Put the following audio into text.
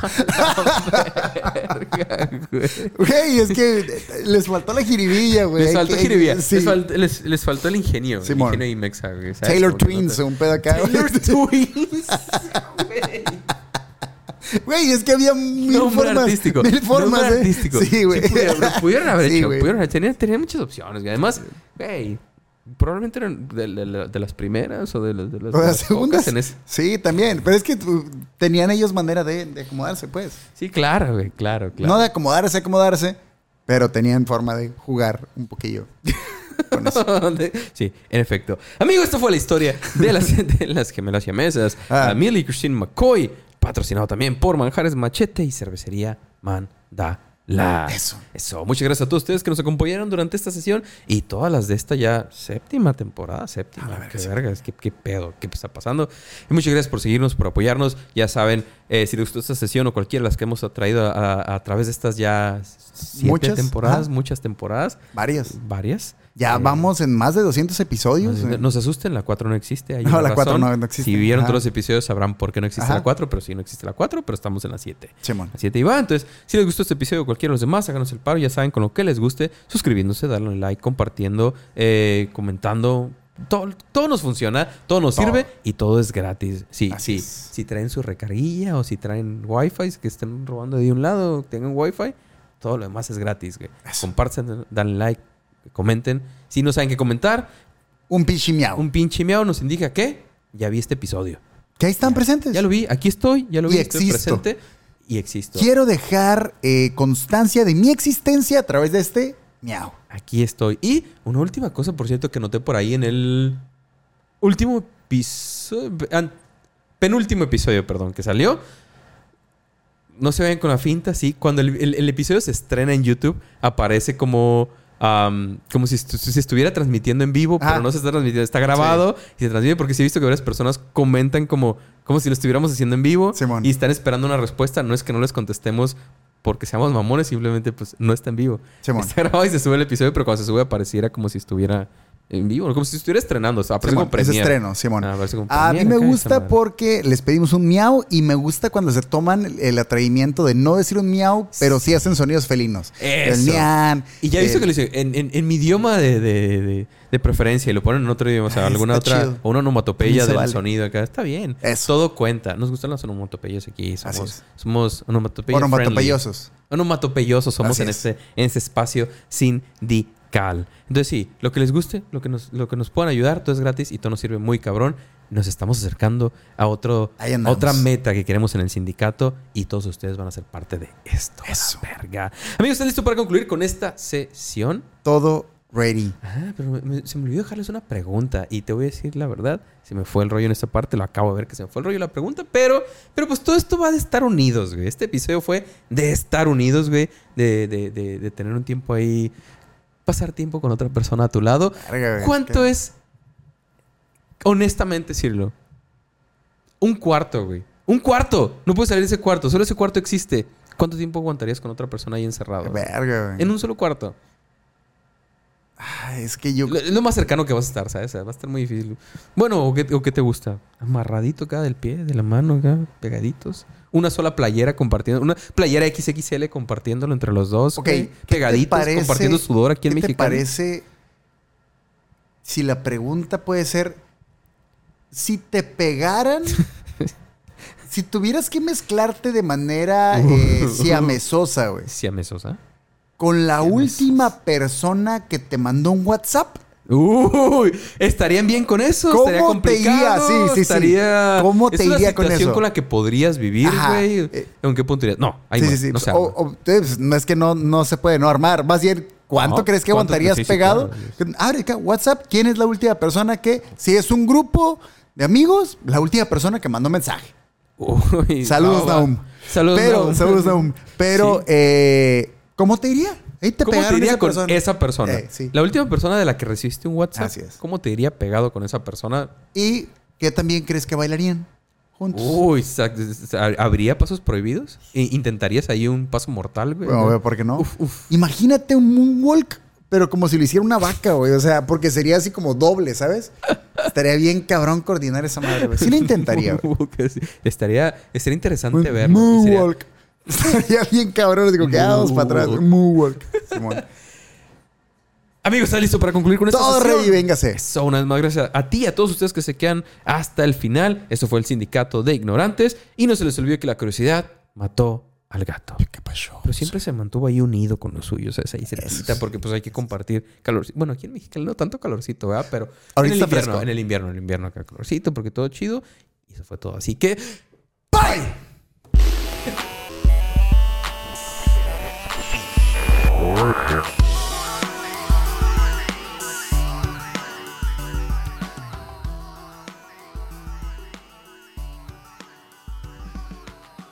Güey, es que les faltó la jiribilla, güey. Les faltó Que- jiribilla. sí. Les, falt- les- les faltó el ingenio. Simón. El ingenio y Mexa, güey. Taylor Twins, no un pedo acá. Taylor Twins. Güey, es que había mil Nombre formas. artístico. Mil formas, Nombre ¿eh? artístico. Sí, güey. pudieron, pudieron haber Sí, hecho. güey. Pudieron tenían, tenían muchas opciones. güey. Además, güey, probablemente eran de, de- de las primeras o de, las- de las, segundas. en ese- Sí, también. Pero es que tu- tenían ellos manera de, acomodarse, pues. Sí, claro, güey. Claro, claro. No de acomodarse, acomodarse, pero tenían forma de jugar un poquillo. con eso. sí, en efecto. Amigo, esta fue la historia de las, de las gemelas siamesas. Ah. Millie Christine McCoy, patrocinado también por Manjares Machete y Cervecería Mandala. Eso. Eso. Muchas gracias a todos ustedes que nos acompañaron durante esta sesión y todas las de esta ya séptima temporada. Séptima. A la verga, qué sí. vergas, qué, qué pedo, qué está pasando. Y muchas gracias por seguirnos, por apoyarnos. Ya saben, eh, si les gustó esta sesión o cualquiera de las que hemos traído a, a- a través de estas ya siete Muchas, temporadas, muchas temporadas, Varias. varias. Ya Eh, vamos en más de 200 episodios. no, eh. no se asusten, la 4 no existe. Hay No, una la 4 razón. no- no existe. Si vieron Ajá. todos los episodios sabrán por qué no existe Ajá. la 4, pero sí no existe la 4, pero estamos en la 7. Simón. La 7 y va. Entonces, si les gustó este episodio o cualquiera de los demás, háganos el paro. Ya saben, con lo que les guste, suscribiéndose, darle like, compartiendo, eh, comentando. Todo, todo nos funciona, todo nos Todo. sirve y todo es gratis. Sí, Así sí. es. Si traen su recarguilla o si traen wifi, que estén robando de un lado, tengan wifi, todo lo demás es gratis, güey. Compartan, dan like, comenten. Si no saben qué comentar, Un pinche miau. un pinche miau nos indica que ya vi este episodio. Que ahí están presentes. Ya lo vi, aquí estoy, ya lo Y vi, estoy existo. presente y existo. Quiero dejar eh, constancia de mi existencia a través de este miau. Aquí estoy. Y una última cosa, por cierto, que noté por ahí en el último episodio, penúltimo episodio, perdón, que salió. No se vayan con la finta, sí. Cuando el, el- el episodio se estrena en YouTube, aparece como, como si, si estuviera transmitiendo en vivo, Ah. pero no se está transmitiendo, está grabado y se transmite porque sí he visto que varias personas comentan como, como si lo estuviéramos haciendo en vivo Simón. y están esperando una respuesta. No es que no les contestemos porque seamos mamones, simplemente pues no está en vivo. Simón. Está grabado y se sube el episodio, pero cuando se sube apareciera como si estuviera en vivo, como si estuviera estrenando. O sea, aparece Simón, como es estreno, Simón. Ah, como A mí me gusta porque les pedimos un miau y me gusta cuando se toman el atrevimiento de no decir un miau, pero sí hacen sonidos felinos. El Eso. mian. Y ya he visto el- que lo dice en, en- en mi idioma de, de- de- de preferencia y lo ponen en otro idioma, o sea, Ah, alguna otra, chido. o una onomatopeya del vale. sonido acá. Está bien. Eso. Todo cuenta. Nos gustan las onomatopeyas aquí. Así Somos, es. somos. Onomatopeyosos. Onomatopeyosos somos Así en es. este, en este espacio Entonces sí, lo que les guste, lo que nos, lo que nos puedan ayudar, todo es gratis y todo nos sirve muy cabrón. Nos estamos acercando a otro, a otra meta que queremos en el sindicato y todos ustedes van a ser parte de esto. Eso. Verga. Amigos, ¿están listos para concluir con esta sesión? Todo ready. Ah, pero me- me- se me olvidó dejarles una pregunta y te voy a decir la verdad. Se me fue el rollo en esta parte, lo acabo de ver que se me fue el rollo la pregunta, pero, pero pues todo esto va de estar unidos, güey. Este episodio fue de estar unidos, güey. De, de, de, de tener un tiempo ahí, pasar tiempo con otra persona a tu lado. ¿Cuánto que- es, honestamente decirlo, un cuarto, güey? Un cuarto. No puedes salir de ese cuarto, solo ese cuarto existe. ¿Cuánto tiempo aguantarías con otra persona ahí encerrado? Verga, güey. En un solo cuarto. Ay, es que yo. Lo- Es lo más cercano que vas a estar, ¿sabes? O sea, va a estar muy difícil. Bueno, ¿o qué, o qué te gusta? Amarradito acá del pie, de la mano acá, pegaditos. Una sola playera compartiendo. Una playera XXL compartiéndolo entre los dos. Ok, güey. ¿qué te Pegaditos, parece- compartiendo sudor aquí en ¿Qué te México. parece si la pregunta puede ser: si te pegaran, si tuvieras que mezclarte de manera eh, siamesosa, güey, Sí, a mesosa. Con la última persona que te mandó un WhatsApp, Uy, ¿estarían bien con eso? ¿Cómo ¿Estaría te iría? Sí, sí, sí. ¿Cómo te es una iría con situación eso? con la que podrías vivir, güey. Eh, ¿En qué punto irías? No, ahí sí, no, sí, sí. no se O- o- pues, no es que no, no se puede no armar. Más bien, ¿cuánto No, crees que ¿cuánto? aguantarías sí, pegado? claro. Abre acá, WhatsApp. ¿Quién es la última persona que, si es un grupo de amigos, la última persona que mandó mensaje? Uy, Saludos, va. Naum. Saludos, Pero, Naum. saludos, Naum. Pero, eh, ¿cómo te iría? Ahí te ¿Cómo te iría esa con persona. esa persona? Eh, sí. La última persona de la que recibiste un WhatsApp. Así es. ¿Cómo te iría pegado con esa persona? ¿Y qué también crees que bailarían juntos? Uy, ¿habría pasos prohibidos? ¿I- ¿Intentarías ahí un paso mortal, güey? Bueno, ¿por qué no? Uf, uf. Imagínate un moonwalk, pero como si lo hiciera una vaca, güey. O sea, porque sería así como doble, ¿sabes? Estaría bien cabrón coordinar esa madre, güey. Sí lo intentaría, güey. estaría, estaría interesante verlo. sería- Moonwalk. Estaría bien cabrón. Digo, que vamos para atrás. Moonwalk. Simón. Amigos, ¿estás listo para concluir con esta Todo sesión? ready, véngase. Eso, una vez más, gracias a ti y a todos ustedes que se quedan hasta el final. Eso fue el Sindicato de Ignorantes. Y no se les olvide que la curiosidad mató al gato. ¿Qué pasó? Pero siempre se mantuvo ahí unido con los suyos, ¿sabes? ahí cerquita, porque pues hay que compartir calorcito. Bueno, aquí en México no tanto calorcito, ¿verdad? Pero Ahorita en el invierno, fresco. en el invierno, en el invierno acá calorcito, porque todo chido. Y eso fue todo. Así que, ¡bye!